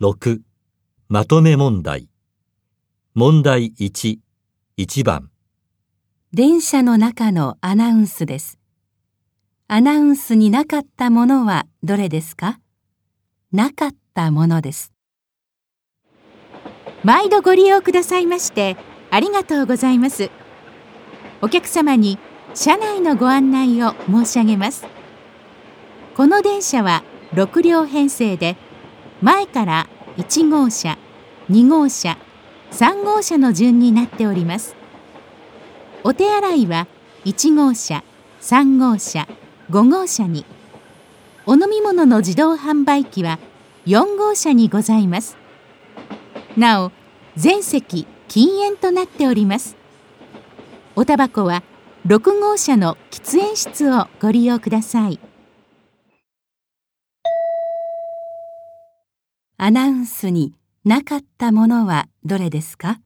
6まとめ問題。問題1 1番。電車の中のアナウンスです。アナウンスになかったものはどれですか？なかったものです。毎度ご利用くださいましてありがとうございます。お客様に車内のご案内を申し上げます。この電車は6両編成で前から1号車2号車3号車の順になっております。お手洗いは1号車3号車5号車に。お飲み物の自動販売機は4号車にございます。なお全席禁煙となっております。おタバコは6号車の喫煙室をご利用ください。アナウンスになかったものはどれですか？